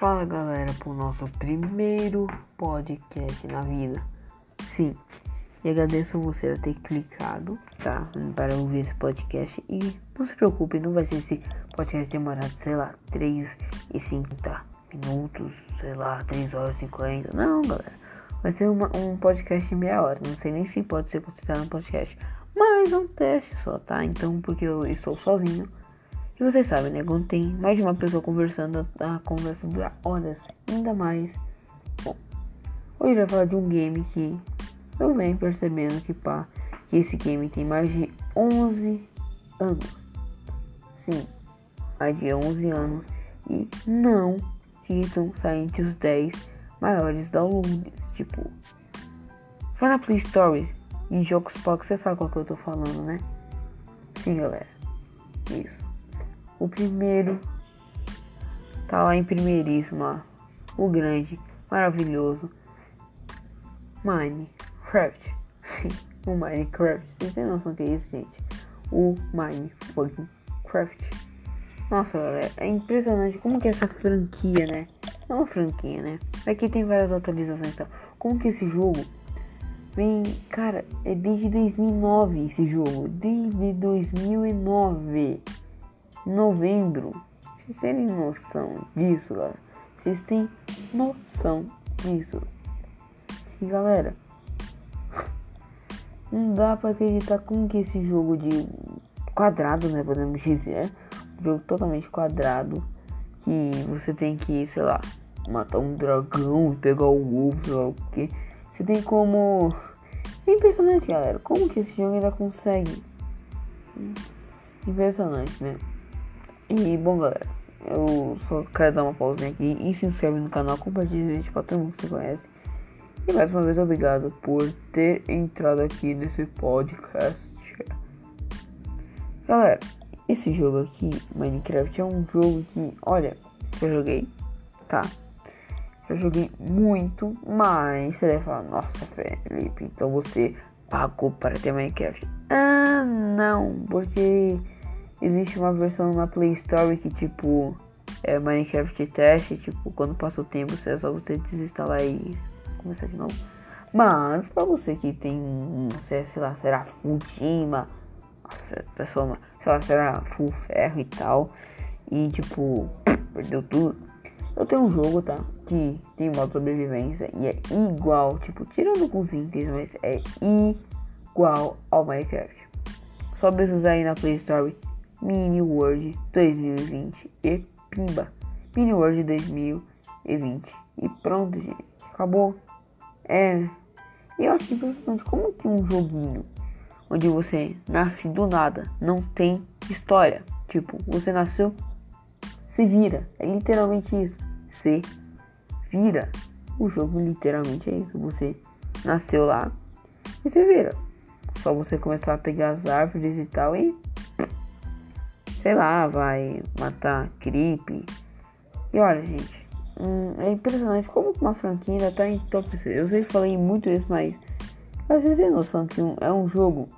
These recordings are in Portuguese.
Fala galera, pro nosso primeiro podcast na vida. Sim, e agradeço você a ter clicado, tá? Para ouvir esse podcast. E não se preocupe, não vai ser esse podcast demorado, sei lá, 3 e 50 minutos, sei lá, 3 horas e 50. Não, galera. Vai ser uma, um podcast de meia hora. Não sei nem se pode ser considerado um podcast. Mas é um teste só, tá? Então, porque eu estou sozinho. E vocês sabem, né? Quando tem mais de uma pessoa conversando, a conversa dura horas, ainda mais. Bom, hoje vai falar de um game que eu venho percebendo que, pá, que esse game tem mais de 11 anos. Sim, mais de 11 anos. E não estão saindo os 10 maiores downloads. Tipo, vai na Play Store em jogos Pox, você sabe qual que eu tô falando, né? Sim, galera. Isso. O primeiro tá lá em primeiríssimo, ó. O grande, maravilhoso Minecraft. Sim, o Minecraft. Vocês têm noção que é isso, gente? O Minecraft. Nossa, galera, é impressionante como que essa franquia, né? É uma franquia, né? Aqui tem várias atualizações, então. Como que esse jogo vem, cara, é desde 2009 esse jogo, desde 2009 novembro. Vocês têm noção disso, galera? Vocês têm noção disso? Galera, não dá pra acreditar como que esse jogo de quadrado, né? Podemos dizer, um jogo totalmente quadrado. Que você tem que, sei lá, matar um dragão e pegar o ovo, sei lá o que. Você tem como. É impressionante, galera. Como que esse jogo ainda consegue? Impressionante, né? E bom galera, eu só quero dar uma pausinha aqui e se inscreve no canal, compartilha esse para todo mundo que você conhece. E mais uma vez obrigado por ter entrado aqui nesse podcast. Galera, esse jogo aqui, Minecraft, é um jogo que, olha, eu joguei, tá? Eu joguei muito, mas você deve falar, nossa Felipe, então você pagou para ter Minecraft. Ah, não, porque existe uma versão na Play Store que tipo é Minecraft teste, tipo, quando passa o tempo, é só você desinstalar e começar de novo. Mas pra você que tem, sei lá, será Fujima, transforma, sei lá, será Full Ferro e tal, e tipo, perdeu tudo. Eu tenho um jogo, tá? Que tem modo sobrevivência e é igual, tipo, tirando com os itens, mas é igual ao Minecraft. Só precisa ir na Play Store Mini World 2020 e pimba. Mini World 2020 e pronto, gente. Acabou. É. Eu acho impressionante como que um joguinho onde você nasce do nada, não tem história. Tipo, você nasceu, se vira. É literalmente isso. Se vira. O jogo literalmente é isso. Você nasceu lá e se vira. Só você começar a pegar as árvores e tal e sei lá, vai matar creep. E olha, gente, hum, é impressionante como uma franquia ainda tá em top 6. Eu sei que falei muito isso, mas vocês têm noção que é um jogo.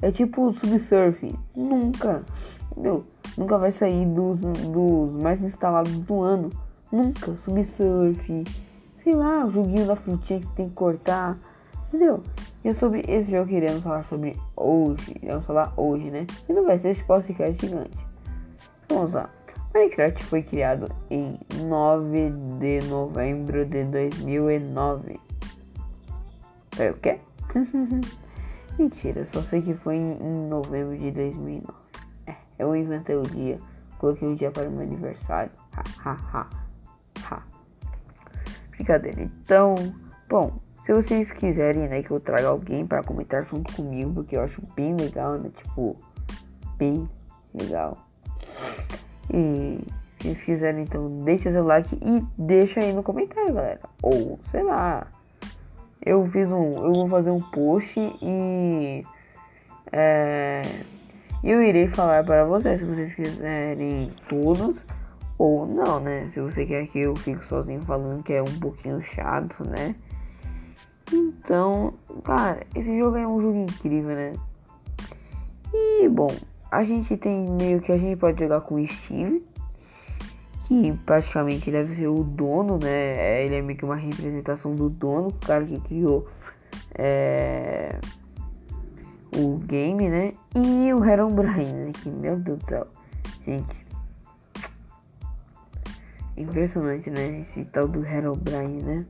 É tipo Subsurf. Nunca, entendeu? Nunca vai sair dos, dos mais instalados do ano. Nunca. Subsurf. Sei lá, o joguinho da frutinha que tem que cortar. Entendeu? E sobre esse jogo que iremos falar sobre hoje. Iremos falar hoje, né? E não vai ser esse podcast gigante. Vamos lá. Minecraft foi criado em 9 de novembro de 2009. Peraí, o quê? Mentira, só sei que foi em novembro de 2009. É, eu inventei o dia, coloquei o dia para o meu aniversário. Ha, ha, ha, ha. Brincadeira. Então, bom, se vocês quiserem, né, que eu traga alguém para comentar junto comigo, porque eu acho bem legal, né, tipo, bem legal. E se vocês quiserem, então deixa seu like e deixa aí no comentário, galera. Ou, sei lá, eu fiz um, eu vou fazer um post e é, eu irei falar para vocês se vocês quiserem todos ou não, né? Se você quer que eu fique sozinho falando que é um pouquinho chato, né? Então, cara, esse jogo é um jogo incrível, né? E bom, a gente tem meio que a gente pode jogar com o Steve, que praticamente deve ser o dono, né? Ele é meio que uma representação do dono, o cara que criou é, o game, né? E o Herobrine, né? Que, meu Deus do céu, gente. Impressionante, né? Esse tal do Herobrine, né?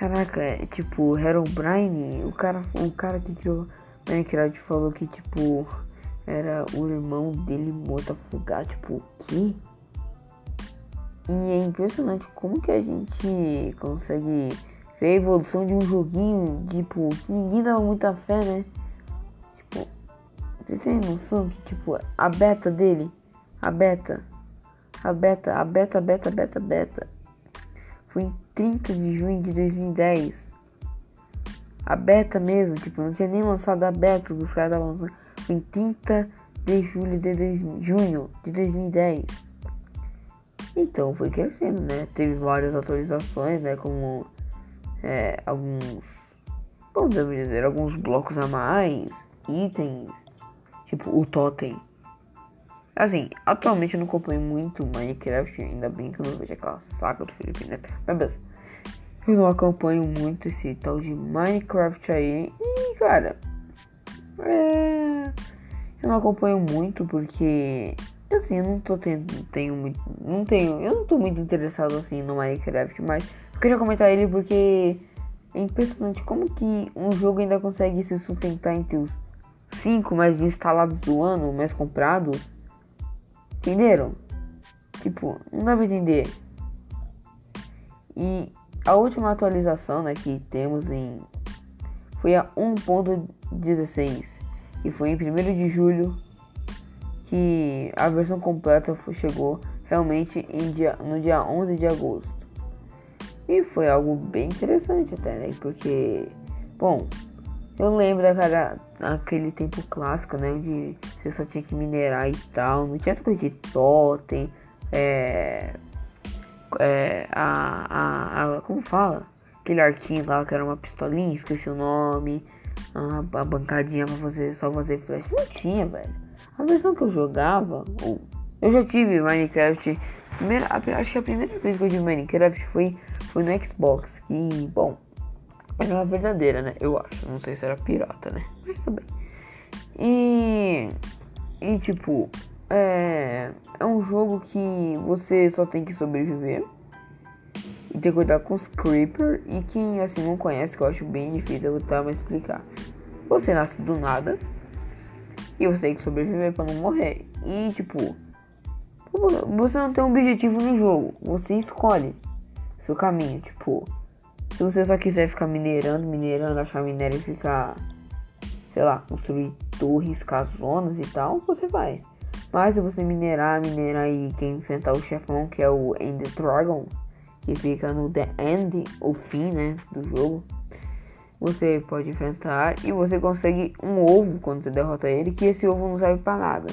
Caraca, é, tipo, Herobrine, o cara, o cara que criou Minecraft falou que, tipo, era o irmão dele morto afogado, tipo, o quê? E é impressionante como que a gente consegue ver a evolução de um joguinho, tipo, que ninguém dava muita fé, né? Tipo, vocês têm noção que, tipo, a beta dele, a beta, a beta, a beta, beta, beta, beta, foi 30 de junho de 2010. A beta mesmo, tipo, não tinha nem lançado a beta, os caras estavam lançando. Foi em 30 de julho de dois, junho de 2010. Então foi crescendo, né? Teve várias atualizações, né? Como é, alguns, podemos dizer, alguns blocos a mais, itens, tipo o totem Assim, atualmente eu não acompanho muito Minecraft, ainda bem que eu não vejo aquela saca do Felipe Neto. Mas beleza. Eu não acompanho muito esse tal de Minecraft aí. E cara, é... eu não acompanho muito porque assim, eu não tô tendo, tenho muito, não tenho, eu não tô muito interessado assim no Minecraft, mas eu queria comentar ele porque é impressionante como que um jogo ainda consegue se sustentar entre os 5 mais instalados do ano, mais comprados Entenderam? Tipo, não dá pra entender. E a última atualização né, que temos em foi a 1.16 e foi em 1 de julho que a versão completa chegou realmente dia, no dia 11 de agosto. E foi algo bem interessante até, né? Porque, bom, eu lembro daquela, daquele tempo clássico, né? Onde você só tinha que minerar e tal. Não tinha essa coisa de totem. É. É. A, a, a. Como fala? Aquele arquinho lá que era uma pistolinha, esqueci o nome. A, a bancadinha pra fazer, só fazer flash. Não tinha, velho. A versão que eu jogava. Eu já tive Minecraft. Primeira, acho que a primeira vez que eu tive Minecraft foi, foi no Xbox. E, bom era uma verdadeira, né? Eu acho. Não sei se era pirata, né? Mas também. E. E tipo. É. É um jogo que você só tem que sobreviver. E ter cuidar com os creeper. E quem assim não conhece, que eu acho bem difícil, eu vou explicar. Você nasce do nada. E você tem que sobreviver para não morrer. E tipo. Você não tem um objetivo no jogo. Você escolhe seu caminho. Tipo se você só quiser ficar minerando, minerando, achar minério e ficar, sei lá, construir torres, casonas e tal, você faz. Mas se você minerar, minerar e quem enfrentar o chefão, que é o End Dragon, que fica no The End, o fim, né, do jogo, você pode enfrentar e você consegue um ovo quando você derrota ele, que esse ovo não serve para nada.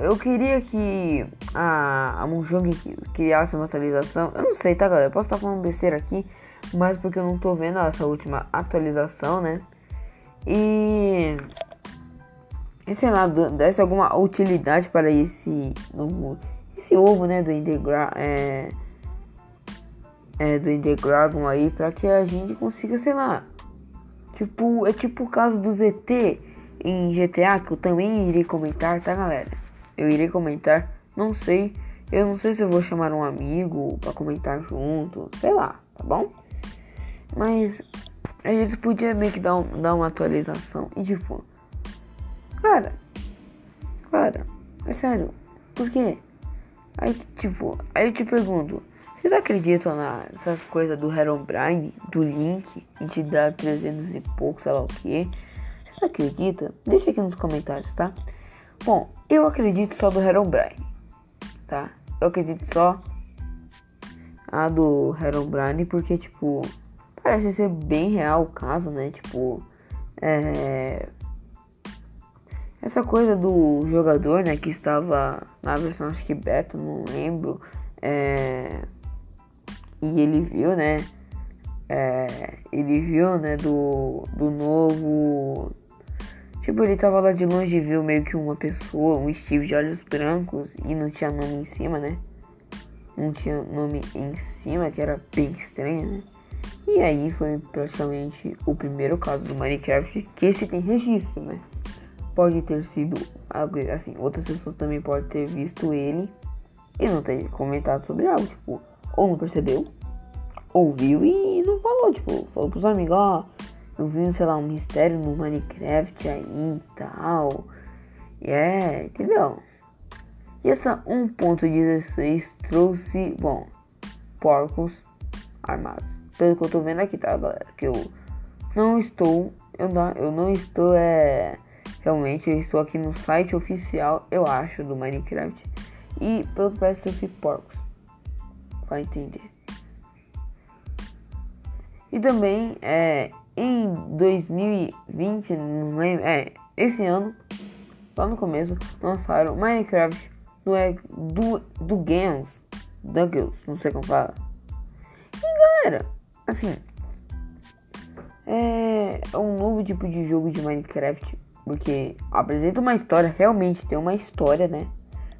Eu queria que a, a Mojang criasse uma atualização. Eu não sei, tá, galera? Eu posso estar falando besteira aqui, mas porque eu não tô vendo essa última atualização, né? E, e sei lá, desse alguma utilidade para esse novo, esse ovo, né, do Integra, é, é, do Integragon aí, para que a gente consiga, sei lá, tipo, é tipo o caso do ZT em GTA, que eu também irei comentar, tá, galera? Eu irei comentar, não sei, eu não sei se eu vou chamar um amigo para comentar junto, sei lá, tá bom? Mas eles podiam meio que dar, um, dar uma atualização. E tipo, cara, cara, é sério, por quê? Aí tipo, aí eu te pergunto, vocês acreditam nessa coisa do Herobrine, do Link, dá 300 e pouco, sei lá o que? Vocês acreditam? Deixa aqui nos comentários, tá? Bom, eu acredito só do Herobrine, tá? Eu acredito só a do Herobrine porque, tipo, Parece ser bem real o caso, né? Tipo, é... essa coisa do jogador, né? Que estava na versão acho que beta, não lembro. É... E ele viu, né? É... Ele viu, né? Do, do novo Tipo, ele tava lá de longe e viu meio que uma pessoa, um Steve de olhos brancos e não tinha nome em cima, né? Não tinha nome em cima, que era bem estranho, né? E aí foi praticamente o primeiro caso do Minecraft que esse tem registro, né? Pode ter sido assim, outras pessoas também podem ter visto ele e não ter comentado sobre algo, tipo, ou não percebeu, ouviu e não falou, tipo, falou pros amigos, ó, eu vi, sei lá, um mistério no Minecraft aí e tal. E é, entendeu? E essa 1.16 trouxe, bom, porcos armados. Pelo que eu tô vendo aqui, tá, galera? Que eu não estou, eu não, eu não estou, é, realmente, eu estou aqui no site oficial, eu acho, do Minecraft. E que parece, trouxe porcos. Vai entender. E também, é, em 2020, não lembro, é, esse ano, lá no começo, lançaram Minecraft do, do, do Games, Douglas, não sei como fala. E galera, assim, é, é um novo tipo de jogo de Minecraft, porque apresenta uma história, realmente tem uma história, né?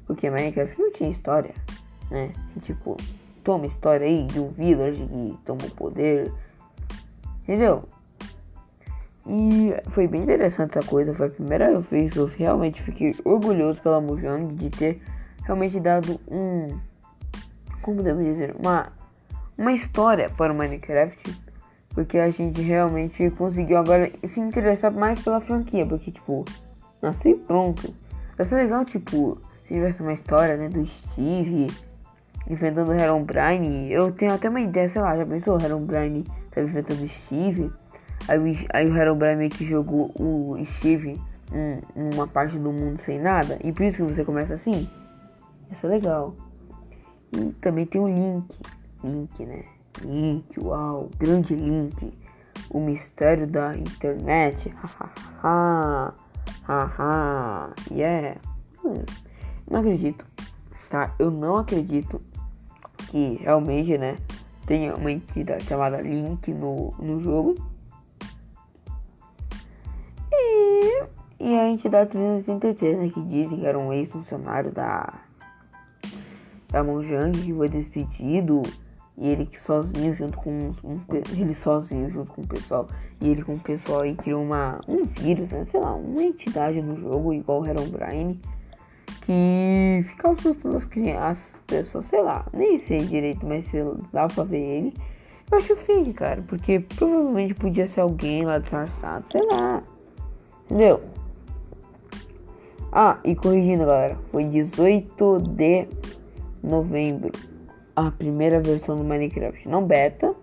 Porque Minecraft não tinha história, né? E, tipo, toma história aí de um village que toma o poder, entendeu? E foi bem interessante essa coisa. Foi a primeira vez que eu realmente fiquei orgulhoso pela Mojang de ter realmente dado um. Como podemos dizer? Uma, uma história para o Minecraft. Porque a gente realmente conseguiu agora se interessar mais pela franquia. Porque, tipo, nasceu e pronto. Vai ser legal, tipo, se tivesse uma história, né, do Steve enfrentando o Herobrine. Eu tenho até uma ideia, sei lá, já pensou? O Herobrine tá enfrentando o Steve. Aí, aí o meio que jogou o Steve em uma parte do mundo sem nada. E por isso que você começa assim. Isso é legal. E também tem o Link. Link, né? Link, uau, grande Link. O mistério da internet. Hahaha. Haha. Yeah. Hum, não acredito. Tá? Eu não acredito que realmente, né? Tenha uma entidade chamada Link no, no jogo. E a entidade 333, né, que dizem que era um ex-funcionário da, da Monjang que foi despedido. E ele que sozinho junto com um, ele sozinho junto com o pessoal e ele com o pessoal aí criou uma um vírus, né, sei lá, uma entidade no jogo igual o Herobrine que ficava assustando as crianças, pessoas, sei lá, nem sei direito, mas sei dá pra ver ele. Eu acho fake, cara, porque provavelmente podia ser alguém lá disfarçado, sei lá. Entendeu? Ah, e corrigindo, galera, foi 18 de novembro a primeira versão do Minecraft, não beta,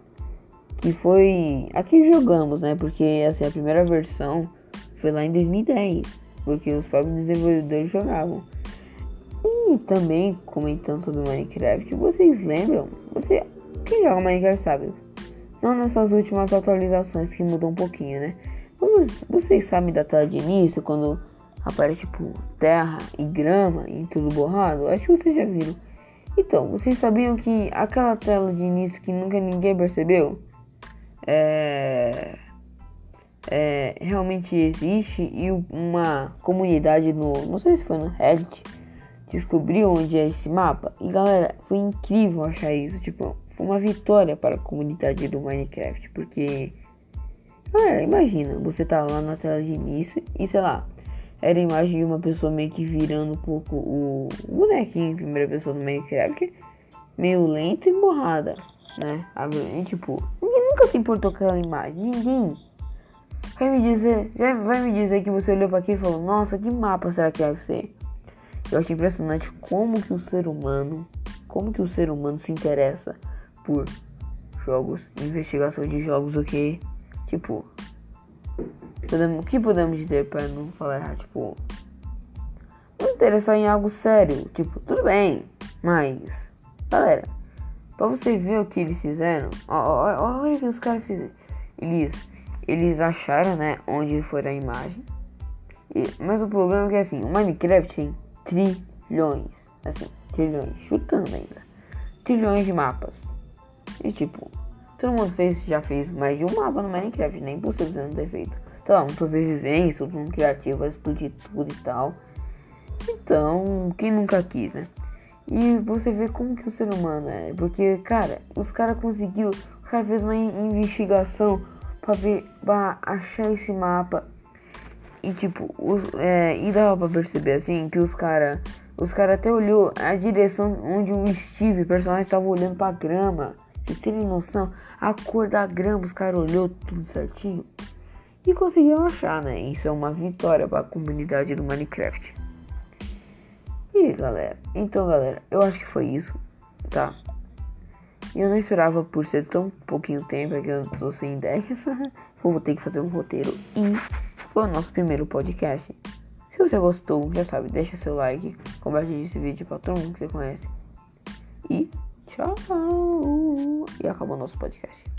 que foi aqui jogamos, né? Porque assim, a primeira versão foi lá em 2010, porque os próprios desenvolvedores jogavam. E também comentando sobre Minecraft, vocês lembram? Você quem joga Minecraft sabe? Não nessas últimas atualizações que mudam um pouquinho, né? Vocês sabem da tela de início quando aparece tipo terra e grama e tudo borrado. Acho que vocês já viram. Então, vocês sabiam que aquela tela de início que nunca ninguém percebeu é, é realmente existe e uma comunidade no não sei se foi no Reddit descobriu onde é esse mapa? E galera foi incrível achar isso tipo foi uma vitória para a comunidade do Minecraft porque galera imagina você tá lá na tela de início e sei lá era a imagem de uma pessoa meio que virando um pouco o bonequinho em primeira pessoa do Minecraft, meio lento e borrada, né? E, tipo, ninguém nunca se importou com aquela imagem, ninguém. Vai me dizer, já vai me dizer que você olhou para aqui e falou, nossa, que mapa será que deve ser? Eu acho impressionante como que o ser humano, como que o ser humano se interessa por jogos, investigação de jogos, o que, tipo, o que podemos dizer para não falar? Tipo, não interessar em algo sério. Tipo, tudo bem, mas, galera, pra você ver o que eles fizeram, olha o que os caras fizeram. Eles, eles acharam, né, onde foi a imagem. E, mas o problema é que assim, o Minecraft tem trilhões, assim, trilhões, chutando ainda, trilhões de mapas. E tipo, todo mundo fez, já fez mais de um mapa no Minecraft, nem é impossível não ter feito. sei lá, um sobrevivência, um criativo explodir tudo e tal. Então, quem nunca quis, né? E você vê como que o ser humano é. Porque, cara, os caras conseguiu. O cara fez uma investigação pra ver. pra achar esse mapa. E tipo, os, é, e dava pra perceber assim que os caras. Os caras até olhou a direção onde o Steve, o personagem, estava olhando pra grama. Vocês terem noção, a cor da grama, os caras olhou tudo certinho. E conseguiram achar, né? Isso é uma vitória para a comunidade do Minecraft. E galera, então galera, eu acho que foi isso, tá? Eu não esperava por ser tão pouquinho tempo, é que eu tô sem ideias. Vou ter que fazer um roteiro e foi o nosso primeiro podcast. Se você gostou, já sabe, deixa seu like, compartilhe esse vídeo para todo mundo que você conhece. E tchau! E acabou o nosso podcast.